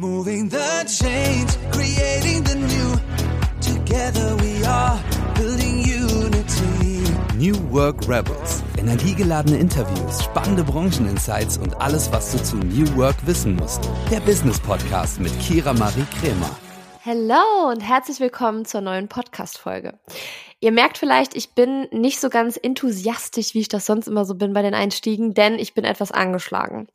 Moving the change, creating the new. Together we are building unity. New Work Rebels. Energiegeladene Interviews, spannende Brancheninsights und alles, was du zu New Work wissen musst. Der Business Podcast mit Kira Marie Kremer. Hallo und herzlich willkommen zur neuen Podcast-Folge. Ihr merkt vielleicht, ich bin nicht so ganz enthusiastisch, wie ich das sonst immer so bin bei den Einstiegen, denn ich bin etwas angeschlagen.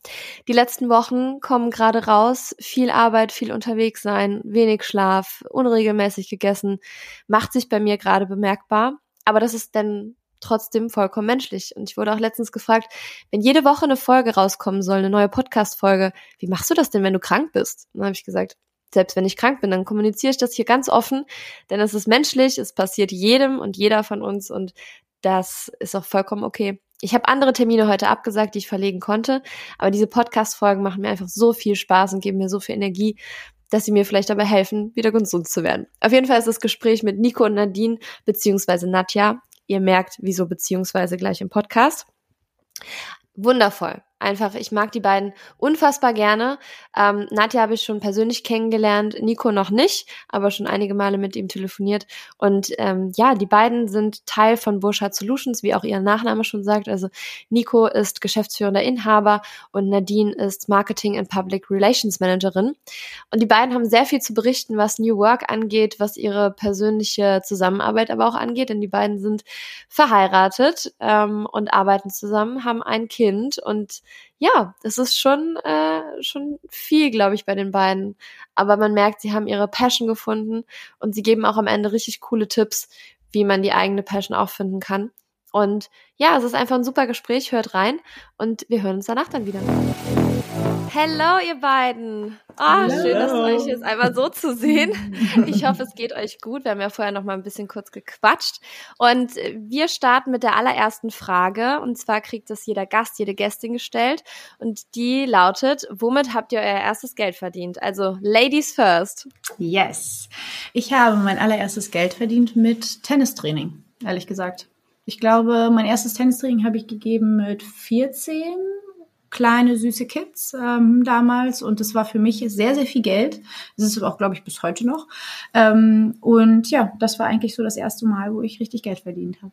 Die letzten Wochen kommen gerade raus, viel Arbeit, viel unterwegs sein, wenig Schlaf, unregelmäßig gegessen, macht sich bei mir gerade bemerkbar. Aber das ist denn trotzdem vollkommen menschlich. Und ich wurde auch letztens gefragt, wenn jede Woche eine Folge rauskommen soll, eine neue Podcast-Folge, wie machst du das denn, wenn du krank bist? Und dann habe ich gesagt, selbst wenn ich krank bin, dann kommuniziere ich das hier ganz offen, denn es ist menschlich, es passiert jedem und jeder von uns und das ist auch vollkommen okay. Ich habe andere Termine heute abgesagt, die ich verlegen konnte, aber diese Podcast-Folgen machen mir einfach so viel Spaß und geben mir so viel Energie, dass sie mir vielleicht dabei helfen, wieder gesund zu werden. Auf jeden Fall ist das Gespräch mit Nico und Nadine beziehungsweise Nadja. Ihr merkt, wieso beziehungsweise gleich im Podcast. Wundervoll. Einfach, ich mag die beiden unfassbar gerne. Ähm, Nadja habe ich schon persönlich kennengelernt, Nico noch nicht, aber schon einige Male mit ihm telefoniert. Und ähm, ja, die beiden sind Teil von Burschard Solutions, wie auch ihr Nachname schon sagt. Also Nico ist geschäftsführender Inhaber und Nadine ist Marketing and Public Relations Managerin. Und die beiden haben sehr viel zu berichten, was New Work angeht, was ihre persönliche Zusammenarbeit aber auch angeht. Denn die beiden sind verheiratet ähm, und arbeiten zusammen, haben ein Kind und ja, es ist schon, äh, schon viel, glaube ich, bei den beiden. Aber man merkt, sie haben ihre Passion gefunden und sie geben auch am Ende richtig coole Tipps, wie man die eigene Passion auch finden kann. Und ja, es ist einfach ein super Gespräch. Hört rein und wir hören uns danach dann wieder. Hello, ihr beiden. Ah, oh, schön, dass euch jetzt einmal so zu sehen. Ich hoffe, es geht euch gut. Wir haben ja vorher noch mal ein bisschen kurz gequatscht. Und wir starten mit der allerersten Frage. Und zwar kriegt das jeder Gast, jede Gästin gestellt. Und die lautet, womit habt ihr euer erstes Geld verdient? Also, Ladies first. Yes. Ich habe mein allererstes Geld verdient mit Tennistraining, ehrlich gesagt. Ich glaube, mein erstes Tennistraining habe ich gegeben mit 14 kleine, süße Kids ähm, damals und das war für mich sehr, sehr viel Geld. Das ist auch, glaube ich, bis heute noch. Ähm, und ja, das war eigentlich so das erste Mal, wo ich richtig Geld verdient habe.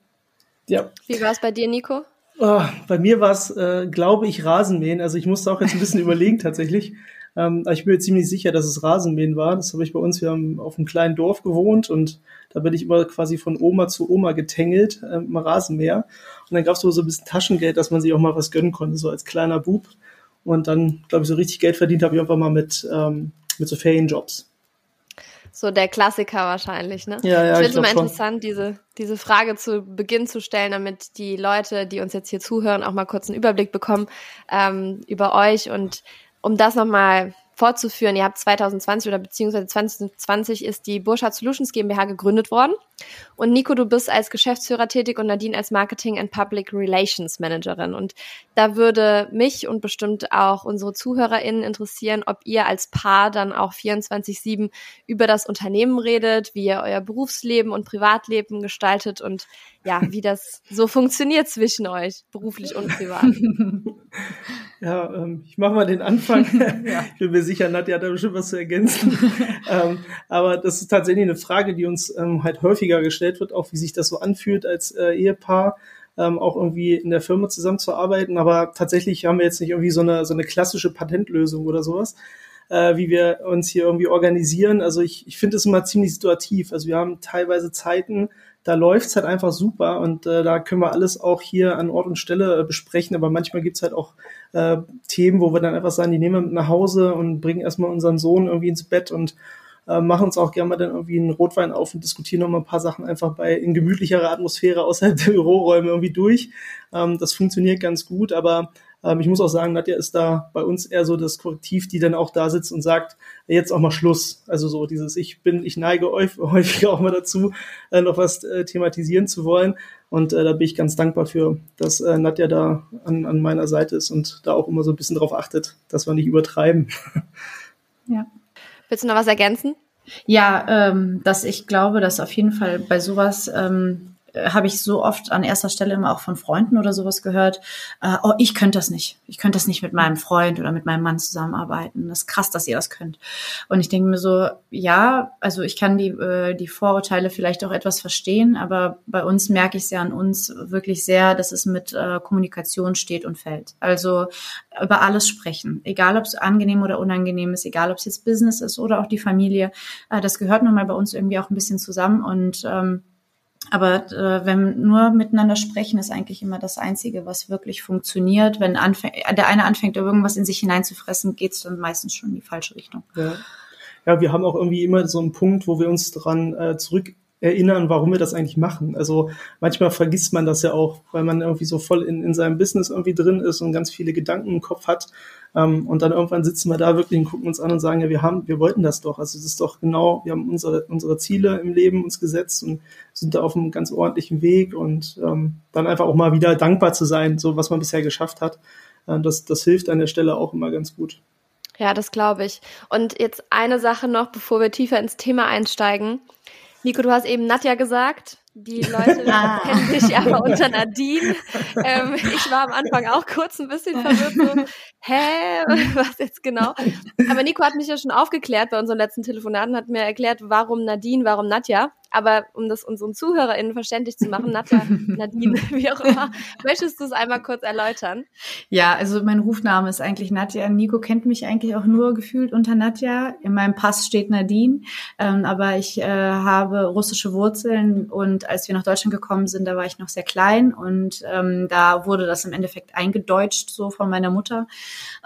Ja. Wie war es bei dir, Nico? Oh, bei mir war es, äh, glaube ich, Rasenmähen. Also ich musste auch jetzt ein bisschen überlegen tatsächlich. Ähm, aber ich bin mir ziemlich sicher, dass es Rasenmähen war. Das habe ich bei uns, wir haben auf einem kleinen Dorf gewohnt und da bin ich immer quasi von Oma zu Oma getängelt, äh, im Rasenmäher. Und dann gab es so ein bisschen Taschengeld, dass man sich auch mal was gönnen konnte, so als kleiner Bub. Und dann, glaube ich, so richtig Geld verdient habe ich einfach mal mit, ähm, mit so Ferienjobs. So der Klassiker wahrscheinlich, ne? Ja, ja, ich finde es immer interessant, diese, diese Frage zu Beginn zu stellen, damit die Leute, die uns jetzt hier zuhören, auch mal kurz einen Überblick bekommen ähm, über euch und um das nochmal fortzuführen, ihr habt 2020 oder beziehungsweise 2020 ist die Burschard Solutions GmbH gegründet worden. Und Nico, du bist als Geschäftsführer tätig und Nadine als Marketing and Public Relations Managerin. Und da würde mich und bestimmt auch unsere ZuhörerInnen interessieren, ob ihr als Paar dann auch 24-7 über das Unternehmen redet, wie ihr euer Berufsleben und Privatleben gestaltet und ja, wie das so funktioniert zwischen euch, beruflich und privat. Ja, ähm, ich mache mal den Anfang. ja. Ich bin mir sicher, Nadja hat da bestimmt was zu ergänzen. ähm, aber das ist tatsächlich eine Frage, die uns ähm, halt häufiger gestellt wird, auch wie sich das so anfühlt als äh, Ehepaar. Ähm, auch irgendwie in der Firma zusammenzuarbeiten, aber tatsächlich haben wir jetzt nicht irgendwie so eine, so eine klassische Patentlösung oder sowas, äh, wie wir uns hier irgendwie organisieren. Also ich, ich finde es immer ziemlich situativ. Also wir haben teilweise Zeiten, da läuft's halt einfach super und äh, da können wir alles auch hier an Ort und Stelle äh, besprechen, aber manchmal gibt's halt auch äh, Themen, wo wir dann einfach sagen, die nehmen wir mit nach Hause und bringen erstmal unseren Sohn irgendwie ins Bett und äh, machen uns auch gerne mal dann irgendwie einen Rotwein auf und diskutieren noch mal ein paar Sachen einfach bei in gemütlicherer Atmosphäre außerhalb der Büroräume irgendwie durch. Ähm, das funktioniert ganz gut, aber ähm, ich muss auch sagen, Nadja ist da bei uns eher so das Korrektiv, die dann auch da sitzt und sagt, jetzt auch mal Schluss. Also so dieses, ich bin, ich neige häufig auch mal dazu, äh, noch was äh, thematisieren zu wollen. Und äh, da bin ich ganz dankbar für, dass Nadja da an, an meiner Seite ist und da auch immer so ein bisschen drauf achtet, dass wir nicht übertreiben. Ja. Willst du noch was ergänzen? Ja, ähm, dass ich glaube, dass auf jeden Fall bei sowas ähm, äh, habe ich so oft an erster Stelle immer auch von Freunden oder sowas gehört, äh, oh, ich könnte das nicht. Ich könnte das nicht mit meinem Freund oder mit meinem Mann zusammenarbeiten. Das ist krass, dass ihr das könnt. Und ich denke mir so, ja, also ich kann die, äh, die Vorurteile vielleicht auch etwas verstehen, aber bei uns merke ich es ja an uns wirklich sehr, dass es mit äh, Kommunikation steht und fällt. Also über alles sprechen, egal ob es angenehm oder unangenehm ist, egal ob es jetzt Business ist oder auch die Familie. Äh, das gehört nun mal bei uns irgendwie auch ein bisschen zusammen und ähm, aber äh, wenn nur miteinander sprechen, ist eigentlich immer das Einzige, was wirklich funktioniert. Wenn anfäng, der eine anfängt, irgendwas in sich hineinzufressen, geht's dann meistens schon in die falsche Richtung. Ja. ja, wir haben auch irgendwie immer so einen Punkt, wo wir uns dran äh, zurück erinnern, warum wir das eigentlich machen. Also manchmal vergisst man das ja auch, weil man irgendwie so voll in, in seinem Business irgendwie drin ist und ganz viele Gedanken im Kopf hat. Ähm, und dann irgendwann sitzen wir da wirklich und gucken uns an und sagen, ja, wir haben, wir wollten das doch. Also es ist doch genau, wir haben unsere, unsere Ziele im Leben uns gesetzt und sind da auf einem ganz ordentlichen Weg und ähm, dann einfach auch mal wieder dankbar zu sein, so was man bisher geschafft hat. Äh, das, das hilft an der Stelle auch immer ganz gut. Ja, das glaube ich. Und jetzt eine Sache noch, bevor wir tiefer ins Thema einsteigen. Nico, du hast eben Nadja gesagt. Die Leute ah. kennen dich aber unter Nadine. Ähm, ich war am Anfang auch kurz ein bisschen verwirrt, so, hä, was jetzt genau? Aber Nico hat mich ja schon aufgeklärt bei unseren letzten Telefonaten, hat mir erklärt, warum Nadine, warum Nadja. Aber um das unseren ZuhörerInnen verständlich zu machen, Nadja, Nadine, wie auch immer, möchtest du es einmal kurz erläutern? Ja, also mein Rufname ist eigentlich Nadja. Nico kennt mich eigentlich auch nur gefühlt unter Nadja. In meinem Pass steht Nadine, ähm, aber ich äh, habe russische Wurzeln und als wir nach Deutschland gekommen sind, da war ich noch sehr klein und ähm, da wurde das im Endeffekt eingedeutscht so von meiner Mutter.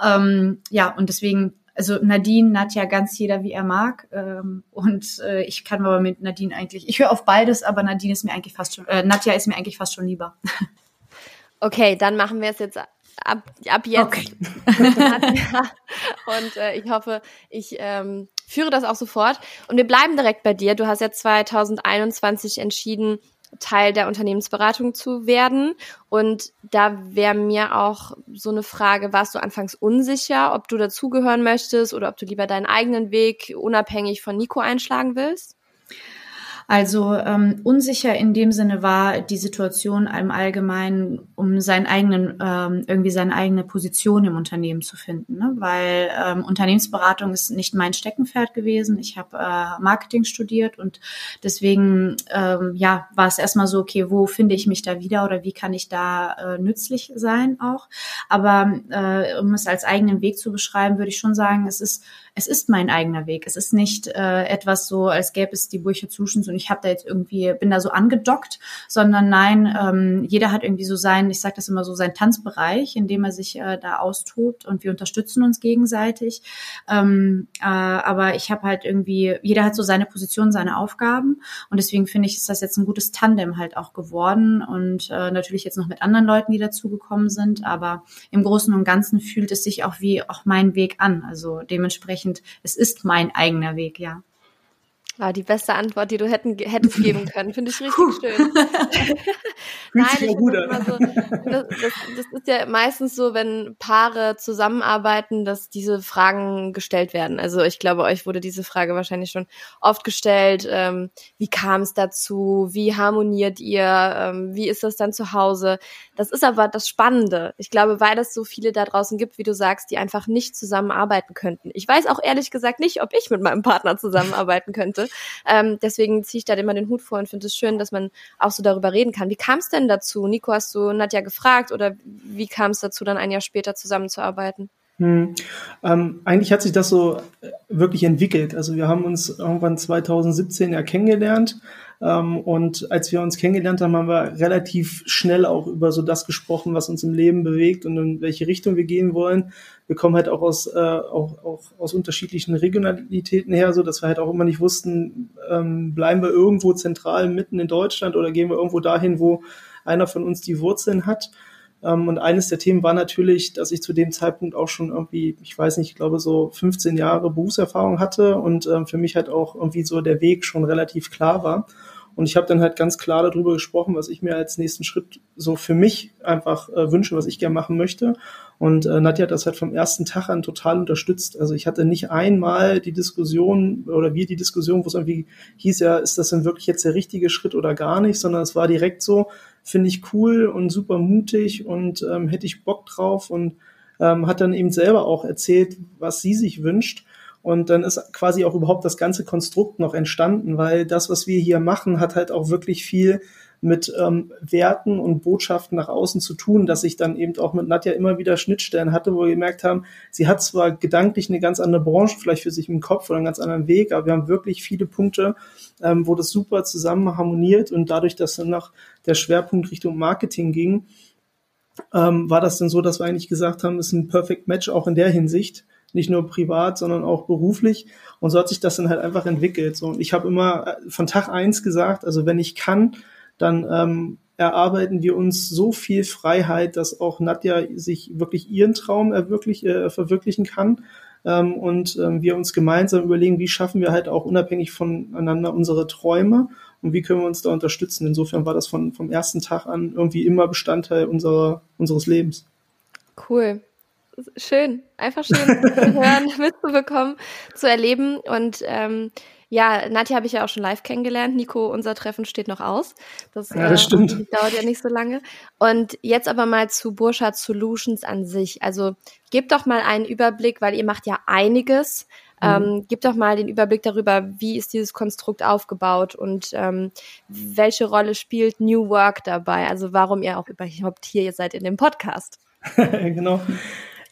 Ähm, ja, und deswegen also Nadine, Nadja, ganz jeder wie er mag. Ähm, und äh, ich kann aber mit Nadine eigentlich, ich höre auf beides, aber Nadine ist mir eigentlich fast schon, äh, Nadja ist mir eigentlich fast schon lieber. Okay, dann machen wir es jetzt ab, ab jetzt. Okay. und äh, ich hoffe, ich ähm, führe das auch sofort. Und wir bleiben direkt bei dir. Du hast ja 2021 entschieden, Teil der Unternehmensberatung zu werden. Und da wäre mir auch so eine Frage, warst du anfangs unsicher, ob du dazugehören möchtest oder ob du lieber deinen eigenen Weg unabhängig von Nico einschlagen willst? Also ähm, unsicher in dem Sinne war die Situation im Allgemeinen, um seinen eigenen, ähm, irgendwie seine eigene Position im Unternehmen zu finden. Ne? Weil ähm, Unternehmensberatung ist nicht mein Steckenpferd gewesen. Ich habe äh, Marketing studiert und deswegen ähm, ja, war es erstmal so, okay, wo finde ich mich da wieder oder wie kann ich da äh, nützlich sein auch. Aber äh, um es als eigenen Weg zu beschreiben, würde ich schon sagen, es ist es ist mein eigener Weg. Es ist nicht äh, etwas so, als gäbe es die Burche Zuschens und ich habe da jetzt irgendwie, bin da so angedockt, sondern nein, ähm, jeder hat irgendwie so sein, ich sage das immer so, sein Tanzbereich, in dem er sich äh, da austobt und wir unterstützen uns gegenseitig. Ähm, äh, aber ich habe halt irgendwie, jeder hat so seine Position, seine Aufgaben und deswegen finde ich, ist das jetzt ein gutes Tandem halt auch geworden und äh, natürlich jetzt noch mit anderen Leuten, die dazugekommen sind, aber im Großen und Ganzen fühlt es sich auch wie auch mein Weg an. Also dementsprechend dementsprechend, es ist mein eigener Weg, ja. Ah, die beste Antwort, die du hätten, hättest geben können. Finde ich richtig schön. Nein, ich immer so, das, das, das, ist ja meistens so, wenn Paare zusammenarbeiten, dass diese Fragen gestellt werden. Also ich glaube, euch wurde diese Frage wahrscheinlich schon oft gestellt. Ähm, wie kam es dazu? Wie harmoniert ihr? Ähm, wie ist das dann zu Hause? Das ist aber das Spannende. Ich glaube, weil es so viele da draußen gibt, wie du sagst, die einfach nicht zusammenarbeiten könnten. Ich weiß auch ehrlich gesagt nicht, ob ich mit meinem Partner zusammenarbeiten könnte. Ähm, deswegen ziehe ich da immer den Hut vor und finde es schön, dass man auch so darüber reden kann. Wie kam es denn dazu? Nico, hast du Nadja gefragt oder wie kam es dazu, dann ein Jahr später zusammenzuarbeiten? Hm. Ähm, eigentlich hat sich das so äh, wirklich entwickelt. Also wir haben uns irgendwann 2017 ja kennengelernt und als wir uns kennengelernt haben, haben wir relativ schnell auch über so das gesprochen, was uns im Leben bewegt und in welche Richtung wir gehen wollen. Wir kommen halt auch aus, äh, auch, auch aus unterschiedlichen Regionalitäten her, so dass wir halt auch immer nicht wussten, ähm, bleiben wir irgendwo zentral mitten in Deutschland oder gehen wir irgendwo dahin, wo einer von uns die Wurzeln hat. Ähm, und eines der Themen war natürlich, dass ich zu dem Zeitpunkt auch schon irgendwie, ich weiß nicht, ich glaube so 15 Jahre Berufserfahrung hatte und ähm, für mich halt auch irgendwie so der Weg schon relativ klar war. Und ich habe dann halt ganz klar darüber gesprochen, was ich mir als nächsten Schritt so für mich einfach äh, wünsche, was ich gerne machen möchte. Und äh, Nadja hat das halt vom ersten Tag an total unterstützt. Also ich hatte nicht einmal die Diskussion oder wir die Diskussion, wo es irgendwie hieß, ja, ist das denn wirklich jetzt der richtige Schritt oder gar nicht, sondern es war direkt so, finde ich cool und super mutig und ähm, hätte ich Bock drauf und ähm, hat dann eben selber auch erzählt, was sie sich wünscht. Und dann ist quasi auch überhaupt das ganze Konstrukt noch entstanden, weil das, was wir hier machen, hat halt auch wirklich viel mit ähm, Werten und Botschaften nach außen zu tun, dass ich dann eben auch mit Nadja immer wieder Schnittstellen hatte, wo wir gemerkt haben, sie hat zwar gedanklich eine ganz andere Branche vielleicht für sich im Kopf oder einen ganz anderen Weg, aber wir haben wirklich viele Punkte, ähm, wo das super zusammen harmoniert und dadurch, dass dann noch der Schwerpunkt Richtung Marketing ging, ähm, war das dann so, dass wir eigentlich gesagt haben, es ist ein Perfect Match auch in der Hinsicht, nicht nur privat, sondern auch beruflich. Und so hat sich das dann halt einfach entwickelt. So, und ich habe immer äh, von Tag eins gesagt, also wenn ich kann, dann ähm, erarbeiten wir uns so viel Freiheit, dass auch Nadja sich wirklich ihren Traum erwirklich, äh, verwirklichen kann. Ähm, und ähm, wir uns gemeinsam überlegen, wie schaffen wir halt auch unabhängig voneinander unsere Träume und wie können wir uns da unterstützen. Insofern war das von, vom ersten Tag an irgendwie immer Bestandteil unserer, unseres Lebens. Cool schön, einfach schön zu hören, mitzubekommen, zu erleben. Und ähm, ja, Nadja habe ich ja auch schon live kennengelernt. Nico, unser Treffen steht noch aus. Das, ja, das äh, stimmt. dauert ja nicht so lange. Und jetzt aber mal zu Burschard Solutions an sich. Also gebt doch mal einen Überblick, weil ihr macht ja einiges. Mhm. Ähm, gib doch mal den Überblick darüber, wie ist dieses Konstrukt aufgebaut und ähm, welche Rolle spielt New Work dabei? Also warum ihr auch überhaupt hier seid in dem Podcast. genau.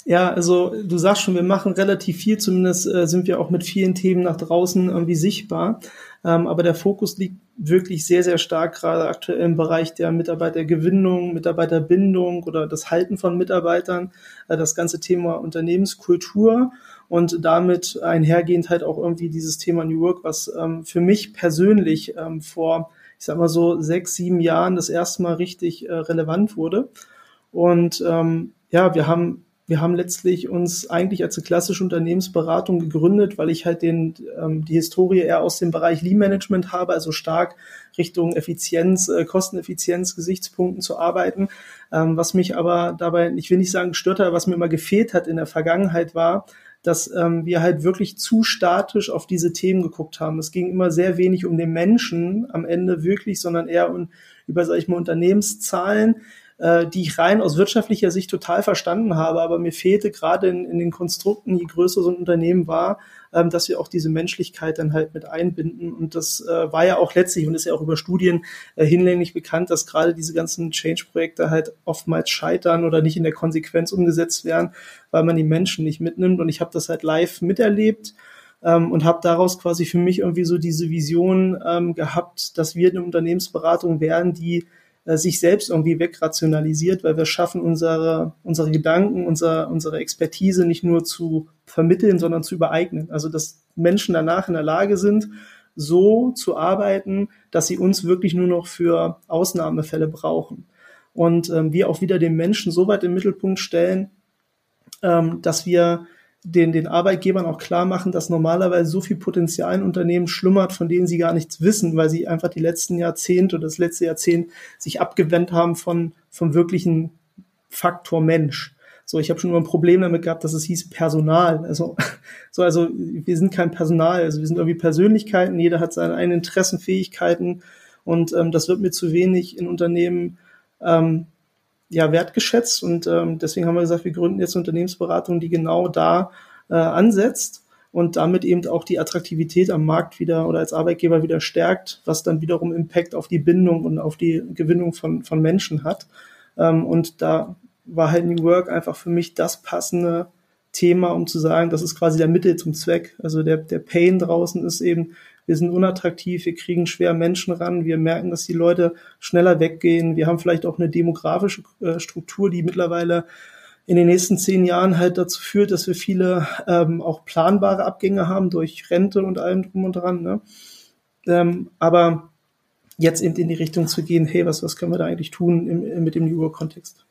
Ja, also du sagst schon, wir machen relativ viel, zumindest äh, sind wir auch mit vielen Themen nach draußen irgendwie sichtbar. Ähm, aber der Fokus liegt wirklich sehr, sehr stark gerade aktuell im Bereich der Mitarbeitergewinnung, Mitarbeiterbindung oder das Halten von Mitarbeitern, äh, das ganze Thema Unternehmenskultur und damit einhergehend halt auch irgendwie dieses Thema New Work, was ähm, für mich persönlich ähm, vor, ich sag mal so, sechs, sieben Jahren das erste Mal richtig äh, relevant wurde. Und ähm, ja, wir haben wir haben letztlich uns eigentlich als eine klassische Unternehmensberatung gegründet, weil ich halt den, ähm, die Historie eher aus dem Bereich Lean Management habe, also stark Richtung Effizienz, äh, Kosteneffizienz, Gesichtspunkten zu arbeiten. Ähm, was mich aber dabei, ich will nicht sagen gestört hat, was mir immer gefehlt hat in der Vergangenheit war, dass ähm, wir halt wirklich zu statisch auf diese Themen geguckt haben. Es ging immer sehr wenig um den Menschen am Ende wirklich, sondern eher um, über, sag ich mal, Unternehmenszahlen, äh, die ich rein aus wirtschaftlicher Sicht total verstanden habe. Aber mir fehlte gerade in, in den Konstrukten, je größer so ein Unternehmen war, ähm, dass wir auch diese Menschlichkeit dann halt mit einbinden. Und das äh, war ja auch letztlich und ist ja auch über Studien äh, hinlänglich bekannt, dass gerade diese ganzen Change-Projekte halt oftmals scheitern oder nicht in der Konsequenz umgesetzt werden, weil man die Menschen nicht mitnimmt. Und ich habe das halt live miterlebt ähm, und habe daraus quasi für mich irgendwie so diese Vision ähm, gehabt, dass wir eine Unternehmensberatung werden, die äh, sich selbst irgendwie wegrationalisiert, weil wir schaffen, unsere, unsere Gedanken, unser, unsere Expertise nicht nur zu vermitteln, sondern zu übereignen. Also dass Menschen danach in der Lage sind, so zu arbeiten, dass sie uns wirklich nur noch für Ausnahmefälle brauchen. Und ähm, wir auch wieder den Menschen so weit im Mittelpunkt stellen, ähm, dass wir den, den Arbeitgebern auch klar machen, dass normalerweise so viel Potenzial in Unternehmen schlummert, von denen sie gar nichts wissen, weil sie einfach die letzten Jahrzehnte oder das letzte Jahrzehnt sich abgewendet haben von, vom wirklichen Faktor Mensch. So, ich habe schon immer ein Problem damit gehabt, dass es hieß Personal. Also, so, also wir sind kein Personal, also wir sind irgendwie Persönlichkeiten, jeder hat seine eigenen Interessen, Fähigkeiten und ähm, das wird mir zu wenig in Unternehmen ähm, ja, wertgeschätzt und ähm, deswegen haben wir gesagt, wir gründen jetzt eine Unternehmensberatung, die genau da äh, ansetzt und damit eben auch die Attraktivität am Markt wieder oder als Arbeitgeber wieder stärkt, was dann wiederum Impact auf die Bindung und auf die Gewinnung von, von Menschen hat. Ähm, und da war halt New Work einfach für mich das passende Thema, um zu sagen, das ist quasi der Mittel zum Zweck. Also der, der Pain draußen ist eben, wir sind unattraktiv, wir kriegen schwer Menschen ran, wir merken, dass die Leute schneller weggehen, wir haben vielleicht auch eine demografische äh, Struktur, die mittlerweile in den nächsten zehn Jahren halt dazu führt, dass wir viele ähm, auch planbare Abgänge haben durch Rente und allem drum und dran. Ne? Ähm, aber jetzt eben in die Richtung zu gehen, hey, was, was können wir da eigentlich tun im, mit dem New Work-Kontext?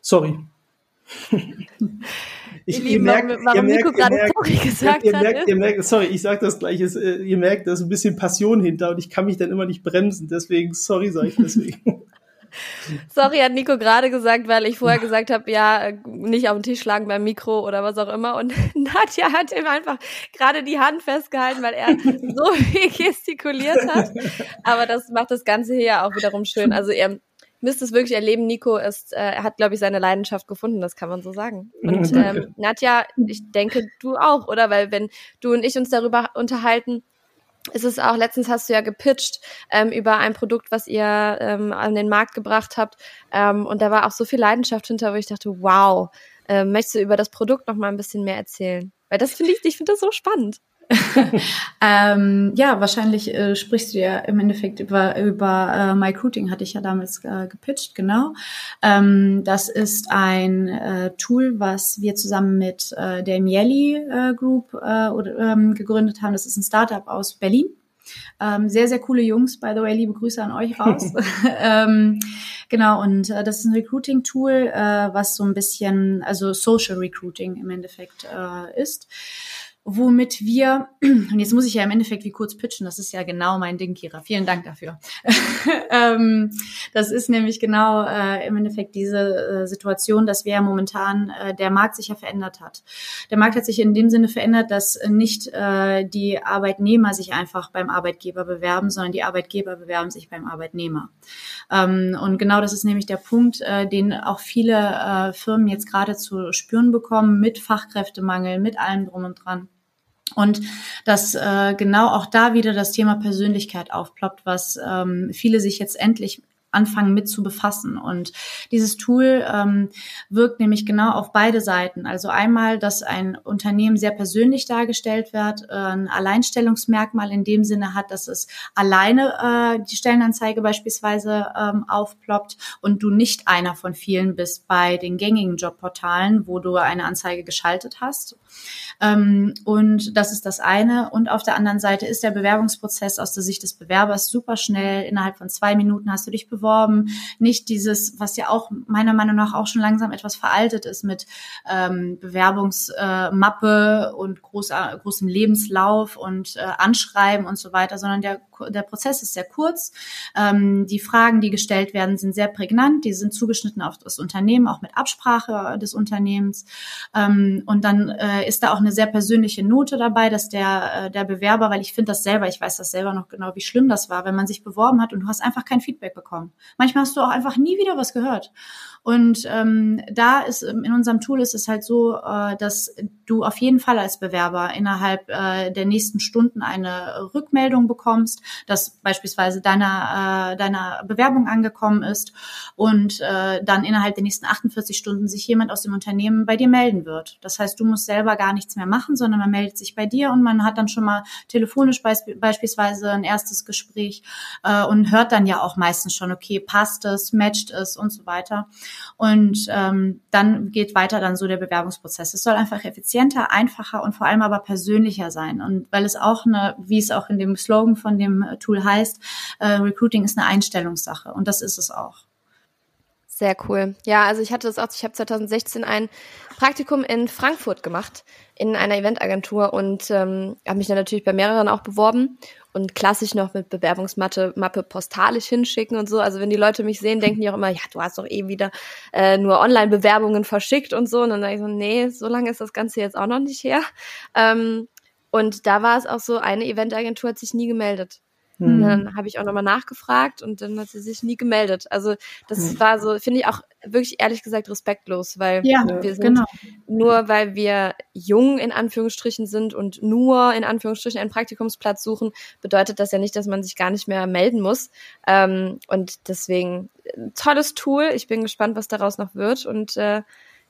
Sorry. ich, ihr merkt, warum ihr Nico gerade sorry gesagt ihr, ihr merkt, ihr merkt, sorry, ich sag das gleich, ist, äh, ihr merkt, da ist ein bisschen Passion hinter und ich kann mich dann immer nicht bremsen, deswegen, sorry, sage ich deswegen. Sorry, hat Nico gerade gesagt, weil ich vorher gesagt habe, ja, nicht auf den Tisch schlagen beim Mikro oder was auch immer. Und Nadja hat ihm einfach gerade die Hand festgehalten, weil er so viel gestikuliert hat. Aber das macht das Ganze hier ja auch wiederum schön. Also ihr müsst es wirklich erleben. Nico ist, äh, er hat, glaube ich, seine Leidenschaft gefunden, das kann man so sagen. Und ähm, Nadja, ich denke, du auch, oder? Weil wenn du und ich uns darüber unterhalten, ist es auch, letztens hast du ja gepitcht ähm, über ein Produkt, was ihr ähm, an den Markt gebracht habt. Ähm, und da war auch so viel Leidenschaft hinter, wo ich dachte, wow, äh, möchtest du über das Produkt noch mal ein bisschen mehr erzählen? Weil das finde ich, ich finde das so spannend. ähm, ja, wahrscheinlich äh, sprichst du ja im Endeffekt über, über äh, MyCruiting, hatte ich ja damals äh, gepitcht, genau. Ähm, das ist ein äh, Tool, was wir zusammen mit äh, der Mieli äh, Group äh, oder, ähm, gegründet haben. Das ist ein Startup aus Berlin. Ähm, sehr, sehr coole Jungs, by the way, liebe Grüße an euch raus. ähm, genau, und äh, das ist ein Recruiting-Tool, äh, was so ein bisschen, also Social Recruiting im Endeffekt äh, ist womit wir, und jetzt muss ich ja im Endeffekt wie kurz pitchen, das ist ja genau mein Ding, Kira. Vielen Dank dafür. ähm, das ist nämlich genau äh, im Endeffekt diese äh, Situation, dass wir ja momentan äh, der Markt sich ja verändert hat. Der Markt hat sich in dem Sinne verändert, dass nicht äh, die Arbeitnehmer sich einfach beim Arbeitgeber bewerben, sondern die Arbeitgeber bewerben sich beim Arbeitnehmer. Ähm, und genau das ist nämlich der Punkt, äh, den auch viele äh, Firmen jetzt gerade zu spüren bekommen mit Fachkräftemangel, mit allem drum und dran. Und dass äh, genau auch da wieder das Thema Persönlichkeit aufploppt, was ähm, viele sich jetzt endlich anfangen mit zu befassen. Und dieses Tool ähm, wirkt nämlich genau auf beide Seiten. Also einmal, dass ein Unternehmen sehr persönlich dargestellt wird, äh, ein Alleinstellungsmerkmal in dem Sinne hat, dass es alleine äh, die Stellenanzeige beispielsweise ähm, aufploppt und du nicht einer von vielen bist bei den gängigen Jobportalen, wo du eine Anzeige geschaltet hast. Ähm, und das ist das eine. Und auf der anderen Seite ist der Bewerbungsprozess aus der Sicht des Bewerbers super schnell. Innerhalb von zwei Minuten hast du dich beworben beworben. Nicht dieses, was ja auch meiner Meinung nach auch schon langsam etwas veraltet ist mit ähm, Bewerbungsmappe äh, und großer, großem Lebenslauf und äh, Anschreiben und so weiter, sondern der, der Prozess ist sehr kurz. Ähm, die Fragen, die gestellt werden, sind sehr prägnant. Die sind zugeschnitten auf das Unternehmen, auch mit Absprache des Unternehmens. Ähm, und dann äh, ist da auch eine sehr persönliche Note dabei, dass der, äh, der Bewerber, weil ich finde das selber, ich weiß das selber noch genau, wie schlimm das war, wenn man sich beworben hat und du hast einfach kein Feedback bekommen. Manchmal hast du auch einfach nie wieder was gehört. Und ähm, da ist ähm, in unserem Tool ist es halt so, äh, dass du auf jeden Fall als Bewerber innerhalb äh, der nächsten Stunden eine Rückmeldung bekommst, dass beispielsweise deiner, äh, deiner Bewerbung angekommen ist und äh, dann innerhalb der nächsten 48 Stunden sich jemand aus dem Unternehmen bei dir melden wird. Das heißt, du musst selber gar nichts mehr machen, sondern man meldet sich bei dir und man hat dann schon mal telefonisch beisp beispielsweise ein erstes Gespräch äh, und hört dann ja auch meistens schon, okay, passt es, matcht es und so weiter. Und ähm, dann geht weiter dann so der Bewerbungsprozess. Es soll einfach effizienter, einfacher und vor allem aber persönlicher sein. Und weil es auch eine, wie es auch in dem Slogan von dem Tool heißt, äh, Recruiting ist eine Einstellungssache. Und das ist es auch. Sehr cool. Ja, also ich hatte das auch, ich habe 2016 ein Praktikum in Frankfurt gemacht, in einer Eventagentur und ähm, habe mich dann natürlich bei mehreren auch beworben und klassisch noch mit Bewerbungsmappe Mappe postalisch hinschicken und so. Also wenn die Leute mich sehen, denken die auch immer, ja, du hast doch eh wieder äh, nur Online-Bewerbungen verschickt und so. Und dann sage ich so, nee, so lange ist das Ganze jetzt auch noch nicht her. Ähm, und da war es auch so, eine Eventagentur hat sich nie gemeldet. Und mhm. dann habe ich auch nochmal nachgefragt und dann hat sie sich nie gemeldet. Also das mhm. war so, finde ich auch wirklich ehrlich gesagt respektlos, weil ja, wir sind genau. nur weil wir jung in Anführungsstrichen sind und nur in Anführungsstrichen einen Praktikumsplatz suchen, bedeutet das ja nicht, dass man sich gar nicht mehr melden muss. Ähm, und deswegen tolles Tool. Ich bin gespannt, was daraus noch wird und äh,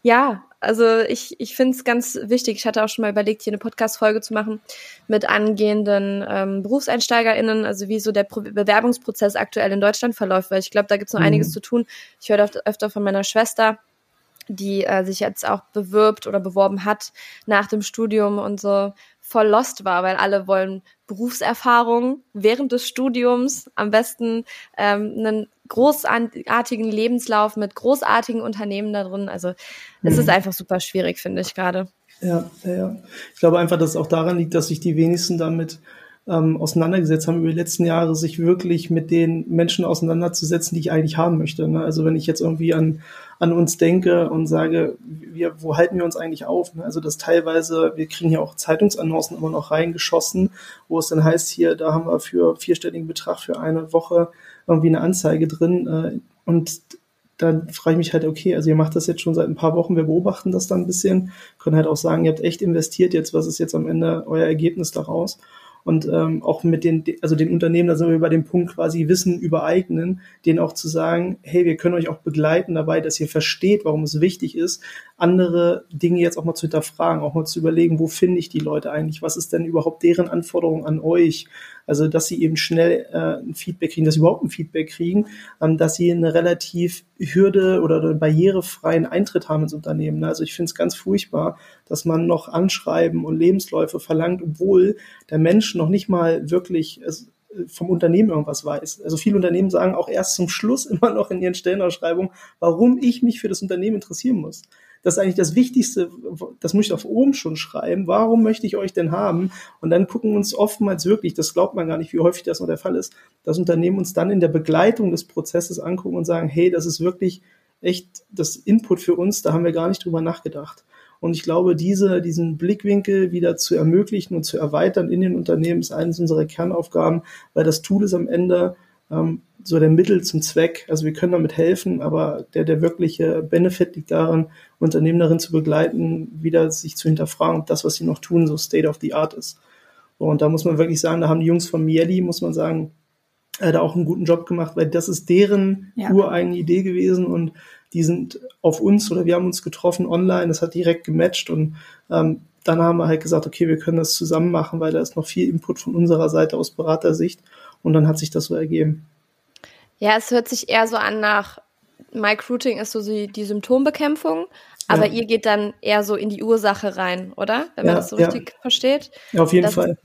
ja, also ich, ich finde es ganz wichtig. Ich hatte auch schon mal überlegt, hier eine Podcast-Folge zu machen mit angehenden ähm, BerufseinsteigerInnen, also wie so der Pro Bewerbungsprozess aktuell in Deutschland verläuft, weil ich glaube, da gibt es noch mhm. einiges zu tun. Ich höre öfter von meiner Schwester, die äh, sich jetzt auch bewirbt oder beworben hat nach dem Studium und so voll lost war, weil alle wollen Berufserfahrung während des Studiums, am besten ähm, einen großartigen Lebenslauf mit großartigen Unternehmen da drin. Also es mhm. ist einfach super schwierig, finde ich gerade. Ja, ja, ja. Ich glaube einfach, dass es auch daran liegt, dass sich die wenigsten damit ähm, auseinandergesetzt haben, über die letzten Jahre sich wirklich mit den Menschen auseinanderzusetzen, die ich eigentlich haben möchte. Ne? Also wenn ich jetzt irgendwie an, an uns denke und sage, wir, wo halten wir uns eigentlich auf? Ne? Also das teilweise, wir kriegen ja auch Zeitungsannoncen immer noch reingeschossen, wo es dann heißt, hier, da haben wir für vierstelligen Betrag für eine Woche irgendwie eine Anzeige drin. Äh, und dann frage ich mich halt, okay, also ihr macht das jetzt schon seit ein paar Wochen, wir beobachten das dann ein bisschen, können halt auch sagen, ihr habt echt investiert jetzt, was ist jetzt am Ende euer Ergebnis daraus? Und ähm, auch mit den, also den Unternehmen, da sind wir bei dem Punkt quasi Wissen übereignen, denen auch zu sagen, hey, wir können euch auch begleiten dabei, dass ihr versteht, warum es wichtig ist, andere Dinge jetzt auch mal zu hinterfragen, auch mal zu überlegen, wo finde ich die Leute eigentlich, was ist denn überhaupt deren Anforderung an euch, also dass sie eben schnell äh, ein Feedback kriegen, dass sie überhaupt ein Feedback kriegen, ähm, dass sie eine relativ Hürde oder einen barrierefreien Eintritt haben ins Unternehmen. Ne? Also ich finde es ganz furchtbar, dass man noch Anschreiben und Lebensläufe verlangt, obwohl der Mensch noch nicht mal wirklich es, vom Unternehmen irgendwas weiß. Also viele Unternehmen sagen auch erst zum Schluss immer noch in ihren Stellenausschreibungen, warum ich mich für das Unternehmen interessieren muss. Das ist eigentlich das Wichtigste, das muss ich auf oben schon schreiben. Warum möchte ich euch denn haben? Und dann gucken uns oftmals wirklich, das glaubt man gar nicht, wie häufig das noch der Fall ist, dass Unternehmen uns dann in der Begleitung des Prozesses angucken und sagen, hey, das ist wirklich echt das Input für uns, da haben wir gar nicht drüber nachgedacht. Und ich glaube, diese, diesen Blickwinkel wieder zu ermöglichen und zu erweitern in den Unternehmen ist eines unserer Kernaufgaben, weil das Tool ist am Ende ähm, so der Mittel zum Zweck. Also wir können damit helfen, aber der, der wirkliche Benefit liegt darin, Unternehmen darin zu begleiten, wieder sich zu hinterfragen, ob das, was sie noch tun, so State of the Art ist. Und da muss man wirklich sagen, da haben die Jungs von Mieli, muss man sagen, äh, da auch einen guten Job gemacht, weil das ist deren ja. ureigene Idee gewesen und die sind auf uns oder wir haben uns getroffen online, das hat direkt gematcht und ähm, dann haben wir halt gesagt, okay, wir können das zusammen machen, weil da ist noch viel Input von unserer Seite aus Beratersicht und dann hat sich das so ergeben. Ja, es hört sich eher so an nach Mike Routing ist so die, die Symptombekämpfung, aber ja. ihr geht dann eher so in die Ursache rein, oder? Wenn man ja, das so richtig ja. versteht. Ja, auf jeden das Fall.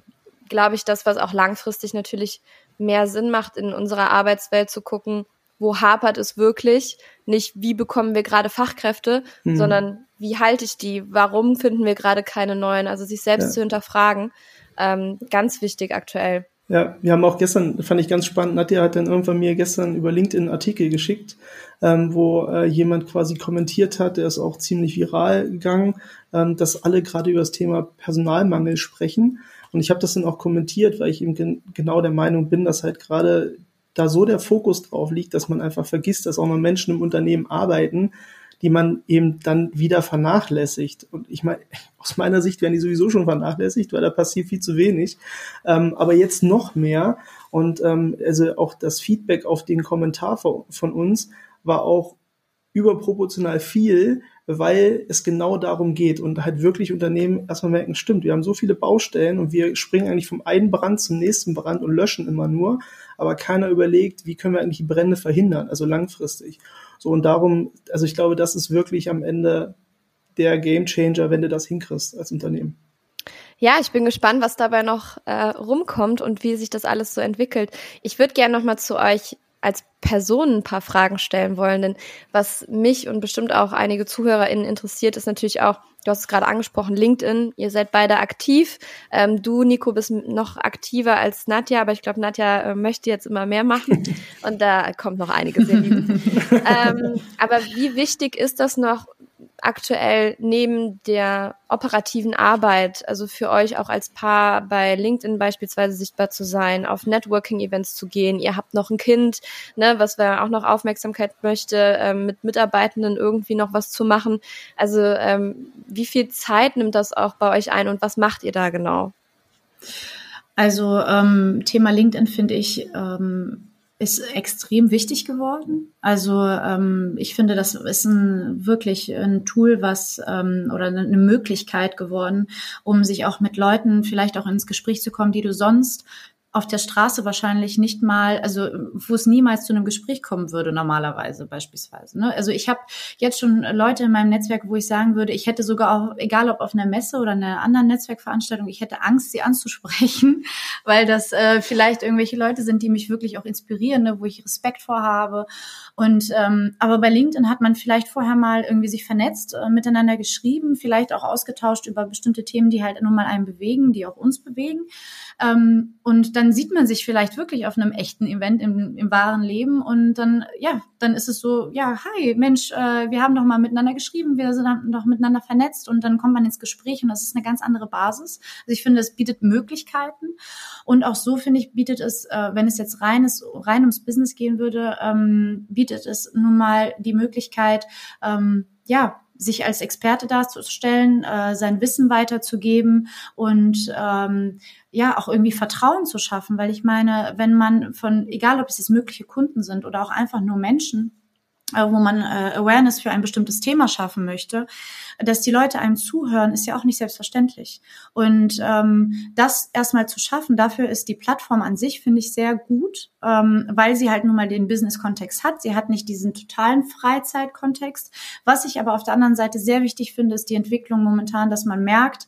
Glaube ich, das, was auch langfristig natürlich mehr Sinn macht, in unserer Arbeitswelt zu gucken, wo hapert es wirklich, nicht wie bekommen wir gerade Fachkräfte, mhm. sondern wie halte ich die, warum finden wir gerade keine neuen, also sich selbst zu hinterfragen, ähm, ganz wichtig aktuell. Ja, wir haben auch gestern, fand ich ganz spannend, Nadja hat dann irgendwann mir gestern über LinkedIn einen Artikel geschickt, ähm, wo äh, jemand quasi kommentiert hat, der ist auch ziemlich viral gegangen, ähm, dass alle gerade über das Thema Personalmangel sprechen. Und ich habe das dann auch kommentiert, weil ich eben gen genau der Meinung bin, dass halt gerade da so der Fokus drauf liegt, dass man einfach vergisst, dass auch noch Menschen im Unternehmen arbeiten, die man eben dann wieder vernachlässigt. Und ich meine, aus meiner Sicht werden die sowieso schon vernachlässigt, weil da passiert viel zu wenig. Ähm, aber jetzt noch mehr. Und ähm, also auch das Feedback auf den Kommentar von uns war auch überproportional viel, weil es genau darum geht und halt wirklich Unternehmen erstmal merken, stimmt, wir haben so viele Baustellen und wir springen eigentlich vom einen Brand zum nächsten Brand und löschen immer nur, aber keiner überlegt, wie können wir eigentlich die Brände verhindern, also langfristig. So und darum, also ich glaube, das ist wirklich am Ende der Gamechanger, wenn du das hinkriegst als Unternehmen. Ja, ich bin gespannt, was dabei noch äh, rumkommt und wie sich das alles so entwickelt. Ich würde gerne noch mal zu euch als Person ein paar Fragen stellen wollen. Denn was mich und bestimmt auch einige ZuhörerInnen interessiert, ist natürlich auch, du hast es gerade angesprochen, LinkedIn. Ihr seid beide aktiv. Ähm, du, Nico, bist noch aktiver als Nadja, aber ich glaube, Nadja äh, möchte jetzt immer mehr machen. Und da kommt noch einiges, ähm, aber wie wichtig ist das noch, aktuell neben der operativen Arbeit, also für euch auch als Paar bei LinkedIn beispielsweise sichtbar zu sein, auf Networking-Events zu gehen, ihr habt noch ein Kind, ne, was wir auch noch Aufmerksamkeit möchte, ähm, mit Mitarbeitenden irgendwie noch was zu machen. Also ähm, wie viel Zeit nimmt das auch bei euch ein und was macht ihr da genau? Also ähm, Thema LinkedIn finde ich ähm, ist extrem wichtig geworden. Also ähm, ich finde, das ist ein, wirklich ein Tool, was ähm, oder eine Möglichkeit geworden, um sich auch mit Leuten vielleicht auch ins Gespräch zu kommen, die du sonst auf der Straße wahrscheinlich nicht mal, also wo es niemals zu einem Gespräch kommen würde normalerweise beispielsweise. Ne? Also ich habe jetzt schon Leute in meinem Netzwerk, wo ich sagen würde, ich hätte sogar auch, egal ob auf einer Messe oder einer anderen Netzwerkveranstaltung, ich hätte Angst, sie anzusprechen, weil das äh, vielleicht irgendwelche Leute sind, die mich wirklich auch inspirieren, ne? wo ich Respekt vorhabe. Und ähm, aber bei LinkedIn hat man vielleicht vorher mal irgendwie sich vernetzt, äh, miteinander geschrieben, vielleicht auch ausgetauscht über bestimmte Themen, die halt nun mal einen bewegen, die auch uns bewegen. Ähm, und dann sieht man sich vielleicht wirklich auf einem echten Event im, im wahren Leben und dann, ja, dann ist es so, ja, hi, Mensch, äh, wir haben doch mal miteinander geschrieben, wir sind doch miteinander vernetzt und dann kommt man ins Gespräch und das ist eine ganz andere Basis. Also ich finde, es bietet Möglichkeiten und auch so finde ich, bietet es, äh, wenn es jetzt rein, ist, rein ums Business gehen würde, ähm, bietet es nun mal die Möglichkeit, ähm, ja, sich als Experte darzustellen, äh, sein Wissen weiterzugeben und ähm, ja auch irgendwie Vertrauen zu schaffen, weil ich meine, wenn man von, egal ob es jetzt mögliche Kunden sind oder auch einfach nur Menschen, wo man äh, Awareness für ein bestimmtes Thema schaffen möchte, dass die Leute einem zuhören, ist ja auch nicht selbstverständlich. Und ähm, das erstmal zu schaffen, dafür ist die Plattform an sich, finde ich, sehr gut, ähm, weil sie halt nun mal den Business-Kontext hat. Sie hat nicht diesen totalen Freizeitkontext. Was ich aber auf der anderen Seite sehr wichtig finde, ist die Entwicklung momentan, dass man merkt,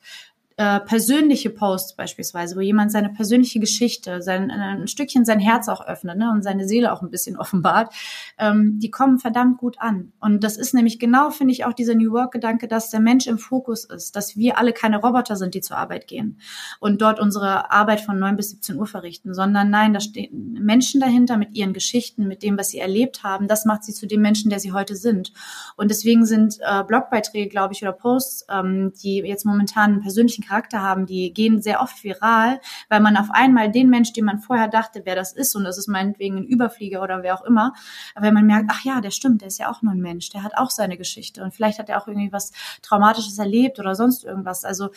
äh, persönliche Posts beispielsweise, wo jemand seine persönliche Geschichte, sein, äh, ein Stückchen sein Herz auch öffnet ne, und seine Seele auch ein bisschen offenbart, ähm, die kommen verdammt gut an. Und das ist nämlich genau, finde ich, auch dieser New Work-Gedanke, dass der Mensch im Fokus ist, dass wir alle keine Roboter sind, die zur Arbeit gehen und dort unsere Arbeit von neun bis 17 Uhr verrichten, sondern nein, da stehen Menschen dahinter mit ihren Geschichten, mit dem, was sie erlebt haben. Das macht sie zu dem Menschen, der sie heute sind. Und deswegen sind äh, Blogbeiträge, glaube ich, oder Posts, ähm, die jetzt momentan einen persönlichen Charakter haben, die gehen sehr oft viral, weil man auf einmal den Mensch, den man vorher dachte, wer das ist, und das ist meinetwegen ein Überflieger oder wer auch immer, wenn man merkt, ach ja, der stimmt, der ist ja auch nur ein Mensch, der hat auch seine Geschichte und vielleicht hat er auch irgendwie was Traumatisches erlebt oder sonst irgendwas. Also